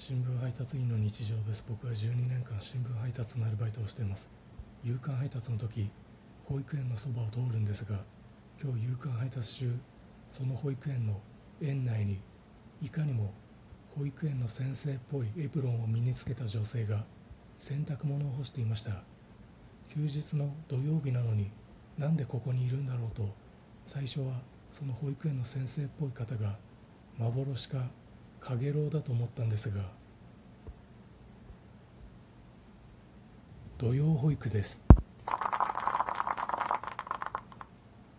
新聞配達員の日常です。僕は12年間新聞配達のアルバイトをしています。夕刊配達の時保育園のそばを通るんですが今日夕刊配達中その保育園の園内にいかにも保育園の先生っぽいエプロンを身につけた女性が洗濯物を干していました。休日の土曜日なのになんでここにいるんだろうと最初はその保育園の先生っぽい方が幻かかげろうだと思ったんですが土曜保育です。